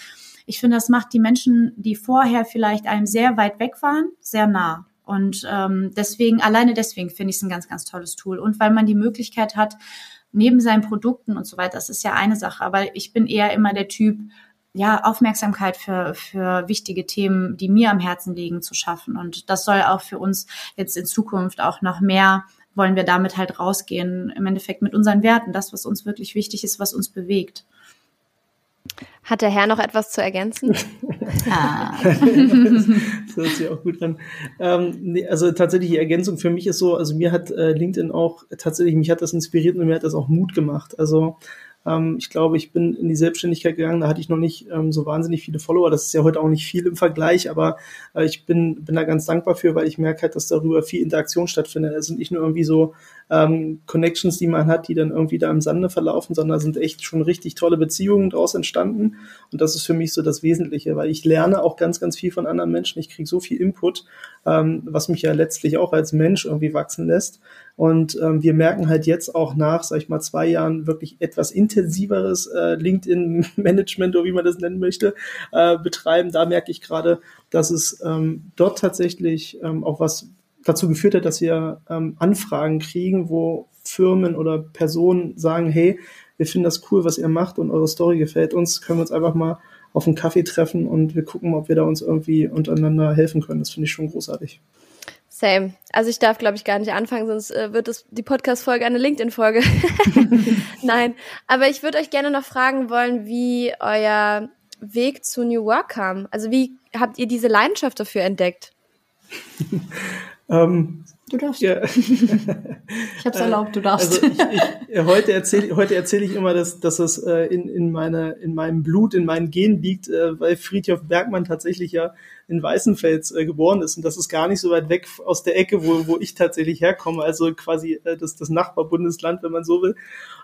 ich finde, das macht die Menschen, die vorher vielleicht einem sehr weit weg waren, sehr nah. Und ähm, deswegen, alleine deswegen finde ich es ein ganz, ganz tolles Tool. Und weil man die Möglichkeit hat, neben seinen Produkten und so weiter, das ist ja eine Sache, aber ich bin eher immer der Typ, ja, Aufmerksamkeit für, für wichtige Themen, die mir am Herzen liegen, zu schaffen. Und das soll auch für uns jetzt in Zukunft auch noch mehr wollen wir damit halt rausgehen, im Endeffekt mit unseren Werten, das, was uns wirklich wichtig ist, was uns bewegt. Hat der Herr noch etwas zu ergänzen? ah. das hört sich auch gut an. Ähm, nee, also tatsächlich die Ergänzung für mich ist so, also mir hat äh, LinkedIn auch tatsächlich, mich hat das inspiriert und mir hat das auch Mut gemacht. Also ähm, ich glaube, ich bin in die Selbstständigkeit gegangen, da hatte ich noch nicht ähm, so wahnsinnig viele Follower. Das ist ja heute auch nicht viel im Vergleich, aber äh, ich bin, bin da ganz dankbar für, weil ich merke halt, dass darüber viel Interaktion stattfindet. Es sind nicht nur irgendwie so ähm, Connections, die man hat, die dann irgendwie da im Sande verlaufen, sondern sind echt schon richtig tolle Beziehungen daraus entstanden. Und das ist für mich so das Wesentliche, weil ich lerne auch ganz, ganz viel von anderen Menschen. Ich kriege so viel Input, ähm, was mich ja letztlich auch als Mensch irgendwie wachsen lässt. Und ähm, wir merken halt jetzt auch nach, sag ich mal, zwei Jahren wirklich etwas intensiveres äh, LinkedIn-Management oder wie man das nennen möchte, äh, betreiben. Da merke ich gerade, dass es ähm, dort tatsächlich ähm, auch was dazu geführt hat, dass wir ähm, Anfragen kriegen, wo Firmen oder Personen sagen, hey, wir finden das cool, was ihr macht und eure Story gefällt uns, können wir uns einfach mal auf einen Kaffee treffen und wir gucken, ob wir da uns irgendwie untereinander helfen können. Das finde ich schon großartig. Same. Also ich darf, glaube ich, gar nicht anfangen, sonst äh, wird es die Podcast-Folge eine LinkedIn-Folge. Nein, aber ich würde euch gerne noch fragen wollen, wie euer Weg zu New Work kam. Also wie habt ihr diese Leidenschaft dafür entdeckt? ähm, Du darfst. Ja. ich habe es erlaubt, du darfst. Also ich, ich, äh, heute erzähle heute erzähl ich immer, dass, dass es äh, in, in, meine, in meinem Blut, in meinen Genen liegt, äh, weil Friedhof Bergmann tatsächlich ja in Weißenfels äh, geboren ist. Und das ist gar nicht so weit weg aus der Ecke, wo, wo ich tatsächlich herkomme, also quasi äh, das, das Nachbarbundesland, wenn man so will.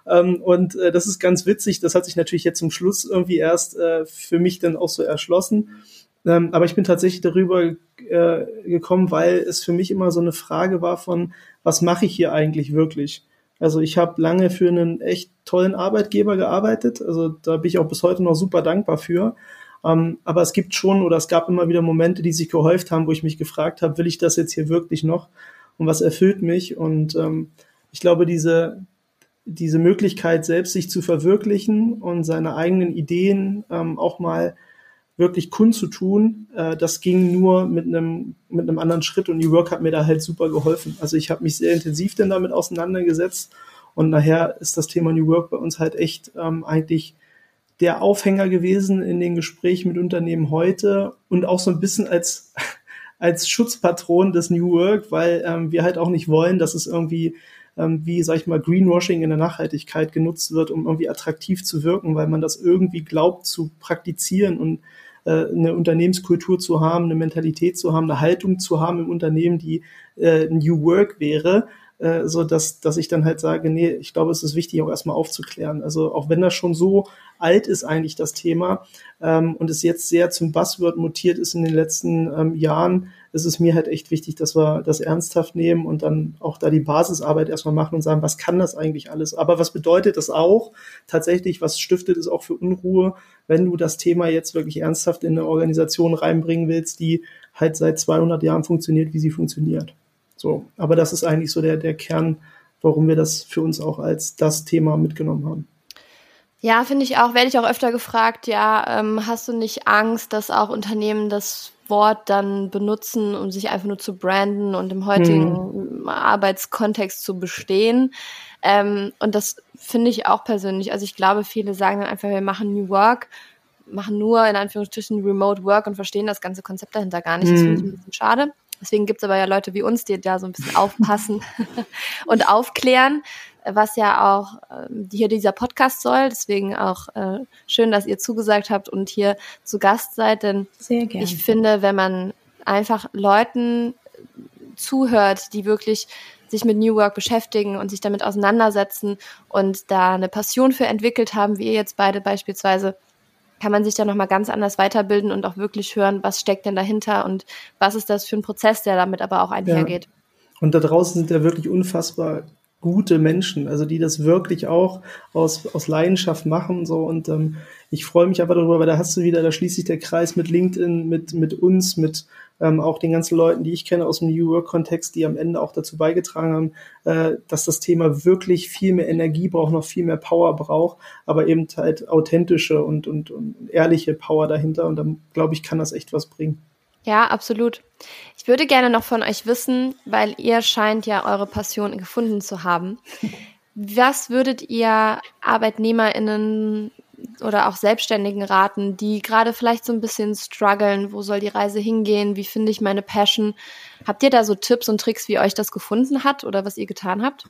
Ähm, und äh, das ist ganz witzig. Das hat sich natürlich jetzt zum Schluss irgendwie erst äh, für mich dann auch so erschlossen. Ähm, aber ich bin tatsächlich darüber äh, gekommen, weil es für mich immer so eine Frage war von, was mache ich hier eigentlich wirklich? Also ich habe lange für einen echt tollen Arbeitgeber gearbeitet. Also da bin ich auch bis heute noch super dankbar für. Ähm, aber es gibt schon oder es gab immer wieder Momente, die sich gehäuft haben, wo ich mich gefragt habe, will ich das jetzt hier wirklich noch? Und was erfüllt mich? Und ähm, ich glaube, diese, diese Möglichkeit, selbst sich zu verwirklichen und seine eigenen Ideen ähm, auch mal wirklich kundzutun, äh, das ging nur mit einem mit einem anderen Schritt und New Work hat mir da halt super geholfen. Also ich habe mich sehr intensiv denn damit auseinandergesetzt und nachher ist das Thema New Work bei uns halt echt ähm, eigentlich der Aufhänger gewesen in den Gesprächen mit Unternehmen heute und auch so ein bisschen als als Schutzpatron des New Work, weil ähm, wir halt auch nicht wollen, dass es irgendwie ähm, wie, sag ich mal, Greenwashing in der Nachhaltigkeit genutzt wird, um irgendwie attraktiv zu wirken, weil man das irgendwie glaubt zu praktizieren und eine Unternehmenskultur zu haben, eine Mentalität zu haben, eine Haltung zu haben im Unternehmen, die äh, New Work wäre, äh, so dass, dass ich dann halt sage, nee, ich glaube, es ist wichtig, auch erstmal aufzuklären. Also auch wenn das schon so alt ist eigentlich das Thema ähm, und es jetzt sehr zum Buzzword mutiert ist in den letzten ähm, Jahren, ist es mir halt echt wichtig, dass wir das ernsthaft nehmen und dann auch da die Basisarbeit erstmal machen und sagen, was kann das eigentlich alles? Aber was bedeutet das auch? Tatsächlich, was stiftet es auch für Unruhe, wenn du das Thema jetzt wirklich ernsthaft in eine Organisation reinbringen willst, die halt seit 200 Jahren funktioniert, wie sie funktioniert? So, aber das ist eigentlich so der, der Kern, warum wir das für uns auch als das Thema mitgenommen haben. Ja, finde ich auch, werde ich auch öfter gefragt, ja, ähm, hast du nicht Angst, dass auch Unternehmen das Wort dann benutzen, um sich einfach nur zu branden und im heutigen mhm. Arbeitskontext zu bestehen? Ähm, und das finde ich auch persönlich. Also ich glaube, viele sagen dann einfach, wir machen New Work, machen nur in Anführungsstrichen Remote Work und verstehen das ganze Konzept dahinter gar nicht. Das finde ich ein bisschen schade. Deswegen gibt es aber ja Leute wie uns, die da so ein bisschen aufpassen und aufklären, was ja auch äh, hier dieser Podcast soll. Deswegen auch äh, schön, dass ihr zugesagt habt und hier zu Gast seid. Denn ich finde, wenn man einfach Leuten zuhört, die wirklich sich mit New Work beschäftigen und sich damit auseinandersetzen und da eine Passion für entwickelt haben, wie ihr jetzt beide beispielsweise, kann man sich da nochmal ganz anders weiterbilden und auch wirklich hören, was steckt denn dahinter und was ist das für ein Prozess, der damit aber auch einhergeht. Ja. Und da draußen sind ja wirklich unfassbar gute Menschen, also die das wirklich auch aus, aus Leidenschaft machen. So und ähm, ich freue mich einfach darüber, weil da hast du wieder, da schließt sich der Kreis mit LinkedIn, mit, mit uns, mit ähm, auch den ganzen Leuten, die ich kenne aus dem New Work-Kontext, die am Ende auch dazu beigetragen haben, äh, dass das Thema wirklich viel mehr Energie braucht, noch viel mehr Power braucht, aber eben halt authentische und, und, und ehrliche Power dahinter. Und dann, glaube ich, kann das echt was bringen. Ja, absolut. Ich würde gerne noch von euch wissen, weil ihr scheint ja eure Passion gefunden zu haben. Was würdet ihr ArbeitnehmerInnen oder auch Selbstständigen raten, die gerade vielleicht so ein bisschen strugglen? Wo soll die Reise hingehen? Wie finde ich meine Passion? Habt ihr da so Tipps und Tricks, wie euch das gefunden hat oder was ihr getan habt?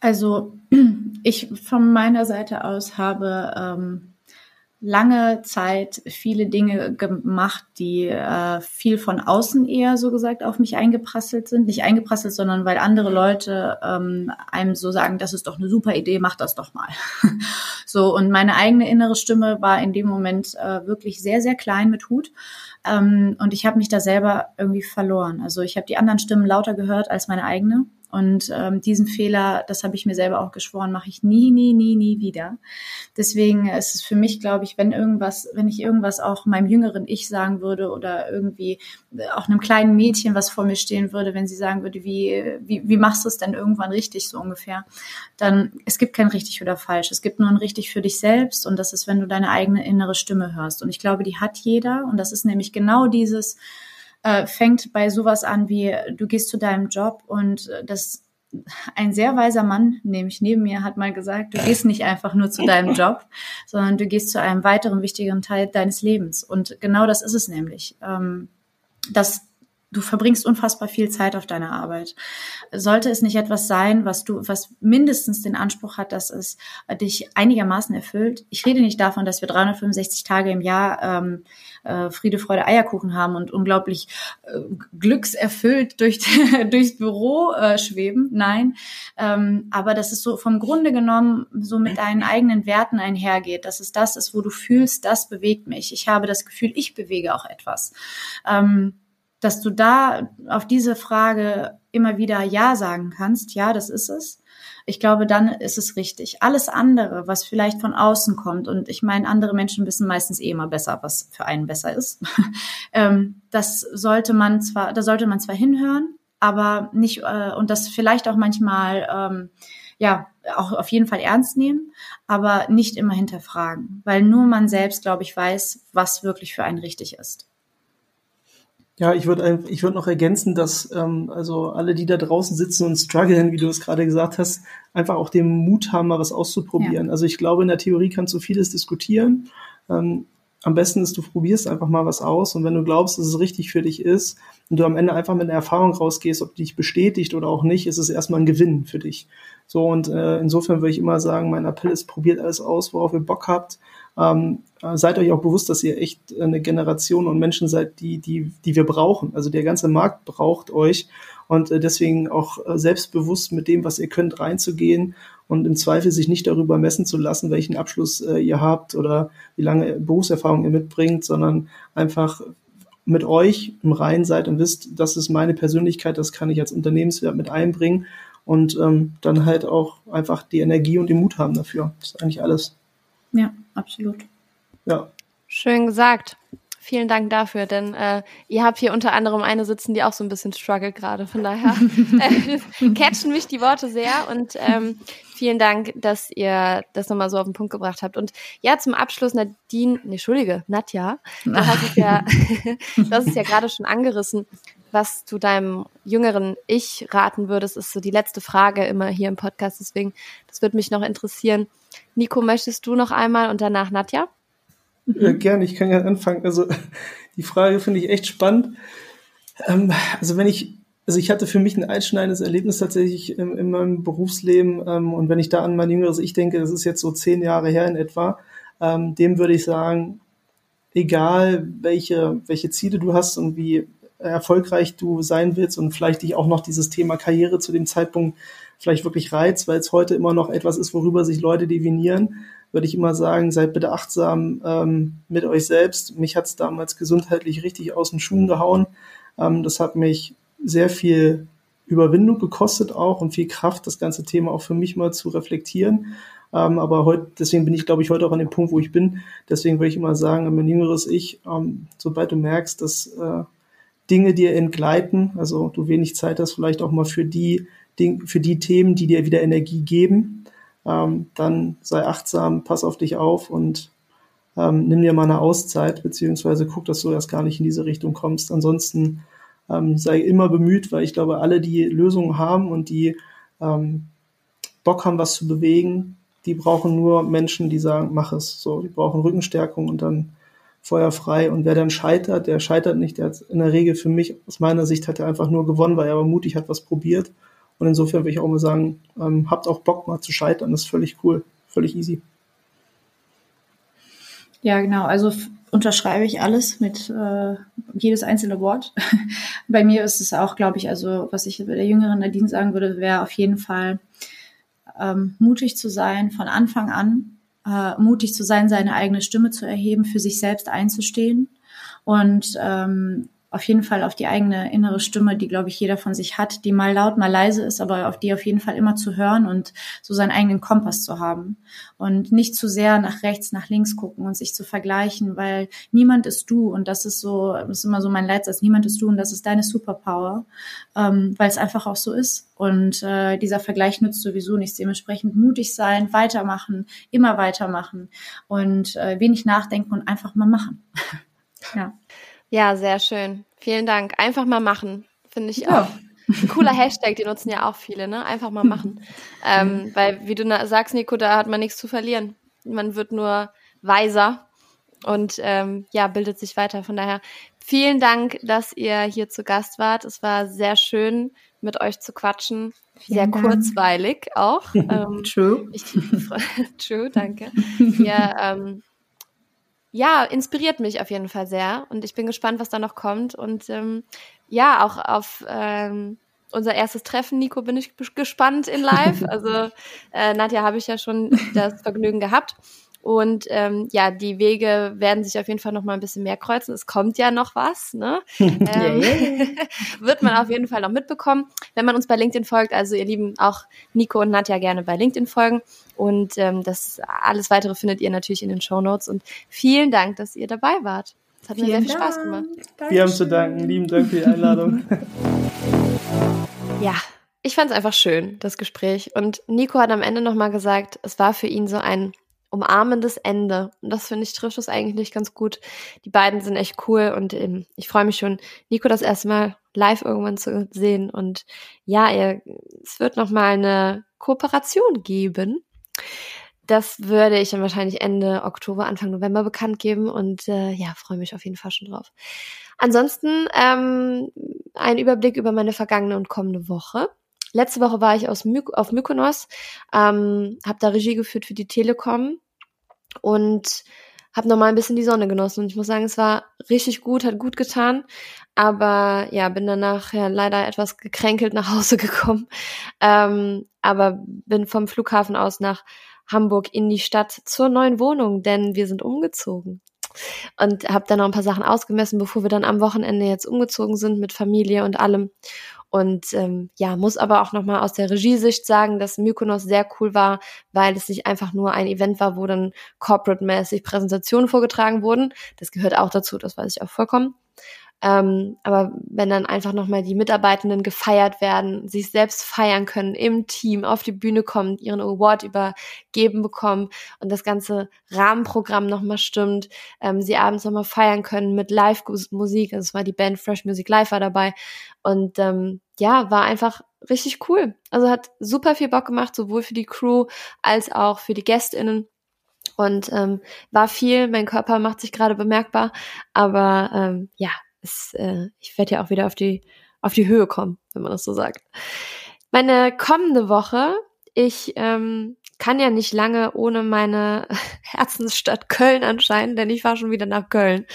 Also ich von meiner Seite aus habe ähm, lange Zeit viele Dinge gemacht, die äh, viel von außen eher so gesagt auf mich eingeprasselt sind. Nicht eingeprasselt, sondern weil andere Leute ähm, einem so sagen, das ist doch eine super Idee, mach das doch mal. so, und meine eigene innere Stimme war in dem Moment äh, wirklich sehr, sehr klein mit Hut. Ähm, und ich habe mich da selber irgendwie verloren. Also ich habe die anderen Stimmen lauter gehört als meine eigene. Und ähm, diesen Fehler, das habe ich mir selber auch geschworen, mache ich nie, nie, nie, nie wieder. Deswegen ist es für mich, glaube ich, wenn irgendwas, wenn ich irgendwas auch meinem jüngeren Ich sagen würde oder irgendwie auch einem kleinen Mädchen, was vor mir stehen würde, wenn sie sagen würde, wie, wie, wie machst du es denn irgendwann richtig, so ungefähr, dann es gibt kein richtig oder falsch. Es gibt nur ein richtig für dich selbst und das ist, wenn du deine eigene innere Stimme hörst. Und ich glaube, die hat jeder und das ist nämlich genau dieses, äh, fängt bei sowas an wie, du gehst zu deinem Job und äh, das ein sehr weiser Mann, nämlich neben mir, hat mal gesagt, du gehst nicht einfach nur zu deinem Job, sondern du gehst zu einem weiteren wichtigeren Teil deines Lebens. Und genau das ist es nämlich. Ähm, dass du verbringst unfassbar viel Zeit auf deiner Arbeit. Sollte es nicht etwas sein, was du, was mindestens den Anspruch hat, dass es dich einigermaßen erfüllt? Ich rede nicht davon, dass wir 365 Tage im Jahr ähm, äh, Friede, Freude, Eierkuchen haben und unglaublich äh, glückserfüllt durch, durchs Büro äh, schweben. Nein, ähm, aber dass es so vom Grunde genommen so mit deinen eigenen Werten einhergeht, dass es das ist, wo du fühlst, das bewegt mich. Ich habe das Gefühl, ich bewege auch etwas. Ähm, dass du da auf diese Frage immer wieder Ja sagen kannst, ja, das ist es. Ich glaube, dann ist es richtig. Alles andere, was vielleicht von außen kommt, und ich meine, andere Menschen wissen meistens eh immer besser, was für einen besser ist. ähm, das sollte man zwar, da sollte man zwar hinhören, aber nicht, äh, und das vielleicht auch manchmal, ähm, ja, auch auf jeden Fall ernst nehmen, aber nicht immer hinterfragen, weil nur man selbst, glaube ich, weiß, was wirklich für einen richtig ist. Ja, ich würde ich würde noch ergänzen, dass ähm, also alle, die da draußen sitzen und strugglen, wie du es gerade gesagt hast, einfach auch den Mut haben, mal was auszuprobieren. Ja. Also ich glaube, in der Theorie kannst du vieles diskutieren. Ähm, am besten ist, du probierst einfach mal was aus und wenn du glaubst, dass es richtig für dich ist und du am Ende einfach mit einer Erfahrung rausgehst, ob die dich bestätigt oder auch nicht, ist es erstmal ein Gewinn für dich. So und äh, insofern würde ich immer sagen, mein Appell ist, probiert alles aus, worauf ihr Bock habt. Ähm, seid euch auch bewusst, dass ihr echt eine Generation und Menschen seid, die, die, die wir brauchen. Also der ganze Markt braucht euch und äh, deswegen auch äh, selbstbewusst mit dem, was ihr könnt, reinzugehen und im Zweifel sich nicht darüber messen zu lassen, welchen Abschluss äh, ihr habt oder wie lange Berufserfahrung ihr mitbringt, sondern einfach mit euch im Reinen seid und wisst, das ist meine Persönlichkeit, das kann ich als Unternehmenswert mit einbringen und ähm, dann halt auch einfach die Energie und den Mut haben dafür. Das ist eigentlich alles. Ja, absolut. Ja. Schön gesagt. Vielen Dank dafür, denn äh, ihr habt hier unter anderem eine sitzen, die auch so ein bisschen struggelt gerade. Von daher äh, catchen mich die Worte sehr und ähm, vielen Dank, dass ihr das nochmal so auf den Punkt gebracht habt. Und ja, zum Abschluss, Nadine, nee, Entschuldige, Nadja, du hast es ja, du hast es ja gerade schon angerissen. Was du deinem jüngeren Ich raten würdest, ist so die letzte Frage immer hier im Podcast. Deswegen, das würde mich noch interessieren. Nico, möchtest du noch einmal und danach Nadja? Ja, gerne, ich kann ja anfangen. Also die Frage finde ich echt spannend. Ähm, also wenn ich, also ich hatte für mich ein einschneidendes Erlebnis tatsächlich in, in meinem Berufsleben ähm, und wenn ich da an mein jüngeres Ich denke, das ist jetzt so zehn Jahre her in etwa, ähm, dem würde ich sagen, egal welche, welche Ziele du hast und wie erfolgreich du sein willst und vielleicht dich auch noch dieses Thema Karriere zu dem Zeitpunkt vielleicht wirklich reizt, weil es heute immer noch etwas ist, worüber sich Leute definieren würde ich immer sagen, seid bitte achtsam ähm, mit euch selbst. Mich hat es damals gesundheitlich richtig aus den Schuhen gehauen. Ähm, das hat mich sehr viel Überwindung gekostet auch und viel Kraft, das ganze Thema auch für mich mal zu reflektieren. Ähm, aber heute, deswegen bin ich, glaube ich, heute auch an dem Punkt, wo ich bin. Deswegen würde ich immer sagen, mein jüngeres Ich, ähm, sobald du merkst, dass äh, Dinge dir entgleiten, also du wenig Zeit hast, vielleicht auch mal für die, für die Themen, die dir wieder Energie geben, ähm, dann sei achtsam, pass auf dich auf und ähm, nimm dir mal eine Auszeit, beziehungsweise guck, dass du erst gar nicht in diese Richtung kommst. Ansonsten ähm, sei immer bemüht, weil ich glaube, alle, die Lösungen haben und die ähm, Bock haben, was zu bewegen, die brauchen nur Menschen, die sagen, mach es. So, die brauchen Rückenstärkung und dann Feuer frei. Und wer dann scheitert, der scheitert nicht. Der hat in der Regel für mich, aus meiner Sicht, hat er einfach nur gewonnen, weil er aber mutig hat was probiert. Und insofern will ich auch mal sagen, ähm, habt auch Bock mal zu scheitern, das ist völlig cool, völlig easy. Ja, genau. Also unterschreibe ich alles mit äh, jedes einzelne Wort. Bei mir ist es auch, glaube ich, also was ich der jüngeren Nadine sagen würde, wäre auf jeden Fall ähm, mutig zu sein von Anfang an, äh, mutig zu sein, seine eigene Stimme zu erheben, für sich selbst einzustehen. Und ähm, auf jeden Fall auf die eigene innere Stimme, die, glaube ich, jeder von sich hat, die mal laut, mal leise ist, aber auf die auf jeden Fall immer zu hören und so seinen eigenen Kompass zu haben. Und nicht zu sehr nach rechts, nach links gucken und sich zu vergleichen, weil niemand ist du und das ist so, das ist immer so mein Leitsatz, niemand ist du und das ist deine Superpower, ähm, weil es einfach auch so ist. Und äh, dieser Vergleich nützt sowieso nichts. Dementsprechend mutig sein, weitermachen, immer weitermachen und äh, wenig nachdenken und einfach mal machen. ja. Ja, sehr schön. Vielen Dank. Einfach mal machen, finde ich ja. auch. Ein cooler Hashtag, den nutzen ja auch viele, ne? Einfach mal machen. ähm, weil, wie du sagst, Nico, da hat man nichts zu verlieren. Man wird nur weiser und ähm, ja, bildet sich weiter. Von daher vielen Dank, dass ihr hier zu Gast wart. Es war sehr schön, mit euch zu quatschen. Sehr Dank. kurzweilig auch. Ähm, true. Ich, true, danke. Ja, ähm, ja, inspiriert mich auf jeden Fall sehr und ich bin gespannt, was da noch kommt und ähm, ja, auch auf ähm, unser erstes Treffen, Nico, bin ich gespannt in live. Also äh, Nadja habe ich ja schon das Vergnügen gehabt und ähm, ja, die Wege werden sich auf jeden Fall noch mal ein bisschen mehr kreuzen. Es kommt ja noch was, ne? ähm, wird man auf jeden Fall noch mitbekommen, wenn man uns bei LinkedIn folgt. Also ihr Lieben, auch Nico und Nadja gerne bei LinkedIn folgen. Und ähm, das alles weitere findet ihr natürlich in den Show Notes. Und vielen Dank, dass ihr dabei wart. Es hat vielen mir sehr viel Spaß gemacht. Dankeschön. Wir haben zu danken. Lieben Dank für die Einladung. ja, ich fand es einfach schön, das Gespräch. Und Nico hat am Ende nochmal gesagt, es war für ihn so ein umarmendes Ende. Und das finde ich trifft es eigentlich ganz gut. Die beiden sind echt cool und ähm, ich freue mich schon, Nico das erste Mal live irgendwann zu sehen. Und ja, er, es wird nochmal eine Kooperation geben. Das würde ich dann wahrscheinlich Ende Oktober, Anfang November bekannt geben und äh, ja, freue mich auf jeden Fall schon drauf. Ansonsten ähm, ein Überblick über meine vergangene und kommende Woche. Letzte Woche war ich aus My auf Mykonos, ähm, habe da Regie geführt für die Telekom und habe nochmal ein bisschen die Sonne genossen. Und ich muss sagen, es war richtig gut, hat gut getan. Aber ja, bin danach ja leider etwas gekränkelt nach Hause gekommen. Ähm, aber bin vom Flughafen aus nach Hamburg in die Stadt zur neuen Wohnung, denn wir sind umgezogen und habe dann noch ein paar Sachen ausgemessen, bevor wir dann am Wochenende jetzt umgezogen sind mit Familie und allem. Und ähm, ja, muss aber auch nochmal aus der Regiesicht sagen, dass Mykonos sehr cool war, weil es nicht einfach nur ein Event war, wo dann corporate-mäßig Präsentationen vorgetragen wurden. Das gehört auch dazu, das weiß ich auch vollkommen. Ähm, aber wenn dann einfach nochmal die Mitarbeitenden gefeiert werden, sich selbst feiern können, im Team auf die Bühne kommen, ihren Award übergeben bekommen und das ganze Rahmenprogramm nochmal stimmt, ähm, sie abends nochmal feiern können mit Live-Musik, also es war die Band Fresh Music Live war dabei und ähm, ja, war einfach richtig cool. Also hat super viel Bock gemacht, sowohl für die Crew als auch für die GästInnen. Und ähm, war viel, mein Körper macht sich gerade bemerkbar, aber ähm, ja, es, äh, ich werde ja auch wieder auf die, auf die Höhe kommen, wenn man das so sagt. Meine kommende Woche, ich ähm, kann ja nicht lange ohne meine Herzensstadt Köln anscheinend, denn ich war schon wieder nach Köln.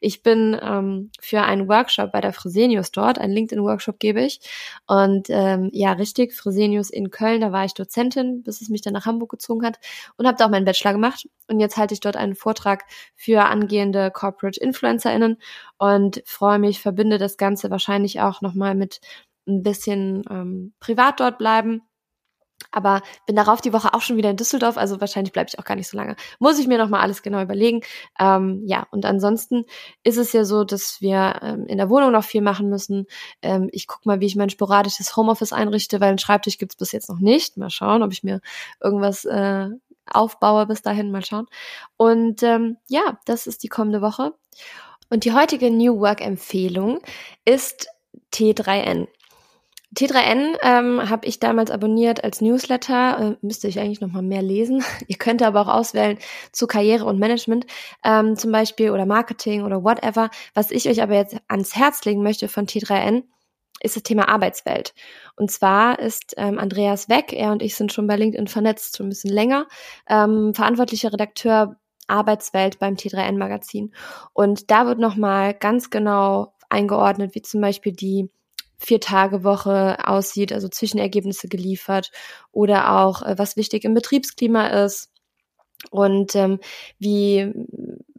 Ich bin ähm, für einen Workshop bei der Fresenius dort, einen LinkedIn-Workshop gebe ich. Und ähm, ja, richtig, Fresenius in Köln, da war ich Dozentin, bis es mich dann nach Hamburg gezogen hat und habe da auch meinen Bachelor gemacht. Und jetzt halte ich dort einen Vortrag für angehende Corporate InfluencerInnen und freue mich, verbinde das Ganze wahrscheinlich auch nochmal mit ein bisschen ähm, privat dort bleiben aber bin darauf die Woche auch schon wieder in Düsseldorf, also wahrscheinlich bleibe ich auch gar nicht so lange. Muss ich mir nochmal alles genau überlegen. Ähm, ja, und ansonsten ist es ja so, dass wir ähm, in der Wohnung noch viel machen müssen. Ähm, ich gucke mal, wie ich mein sporadisches Homeoffice einrichte, weil einen Schreibtisch gibt's bis jetzt noch nicht. Mal schauen, ob ich mir irgendwas äh, aufbaue bis dahin. Mal schauen. Und ähm, ja, das ist die kommende Woche. Und die heutige New Work Empfehlung ist T3N. T3N ähm, habe ich damals abonniert als Newsletter. Äh, müsste ich eigentlich noch mal mehr lesen. Ihr könnt aber auch auswählen zu Karriere und Management ähm, zum Beispiel oder Marketing oder whatever. Was ich euch aber jetzt ans Herz legen möchte von T3N ist das Thema Arbeitswelt. Und zwar ist ähm, Andreas Weck, er und ich sind schon bei LinkedIn vernetzt, schon ein bisschen länger, ähm, verantwortlicher Redakteur Arbeitswelt beim T3N Magazin. Und da wird nochmal ganz genau eingeordnet, wie zum Beispiel die Vier-Tage-Woche aussieht, also Zwischenergebnisse geliefert oder auch, äh, was wichtig im Betriebsklima ist und ähm, wie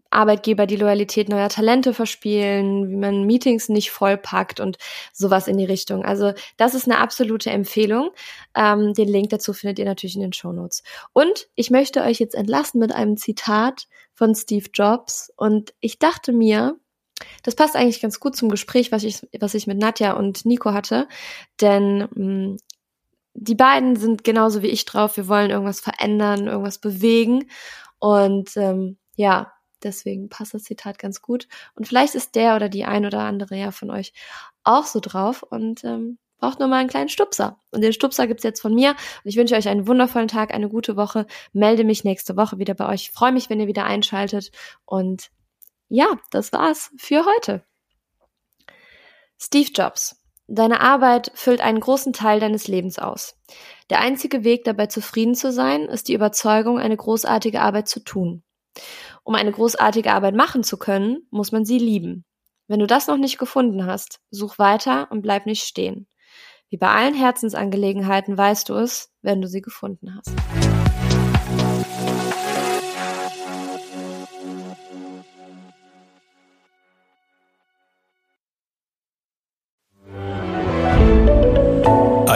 Arbeitgeber die Loyalität neuer Talente verspielen, wie man Meetings nicht vollpackt und sowas in die Richtung. Also das ist eine absolute Empfehlung. Ähm, den Link dazu findet ihr natürlich in den Show Notes. Und ich möchte euch jetzt entlassen mit einem Zitat von Steve Jobs. Und ich dachte mir, das passt eigentlich ganz gut zum Gespräch, was ich, was ich mit Nadja und Nico hatte. Denn mh, mm, die beiden sind genauso wie ich drauf. Wir wollen irgendwas verändern, irgendwas bewegen. Und ähm, ja, deswegen passt das Zitat ganz gut. Und vielleicht ist der oder die ein oder andere ja von euch auch so drauf und ähm, braucht nur mal einen kleinen Stupser. Und den Stupser gibt's jetzt von mir. Und ich wünsche euch einen wundervollen Tag, eine gute Woche. Melde mich nächste Woche wieder bei euch. Ich freue mich, wenn ihr wieder einschaltet. Und ja, das war's für heute. Steve Jobs. Deine Arbeit füllt einen großen Teil deines Lebens aus. Der einzige Weg dabei zufrieden zu sein, ist die Überzeugung, eine großartige Arbeit zu tun. Um eine großartige Arbeit machen zu können, muss man sie lieben. Wenn du das noch nicht gefunden hast, such weiter und bleib nicht stehen. Wie bei allen Herzensangelegenheiten weißt du es, wenn du sie gefunden hast.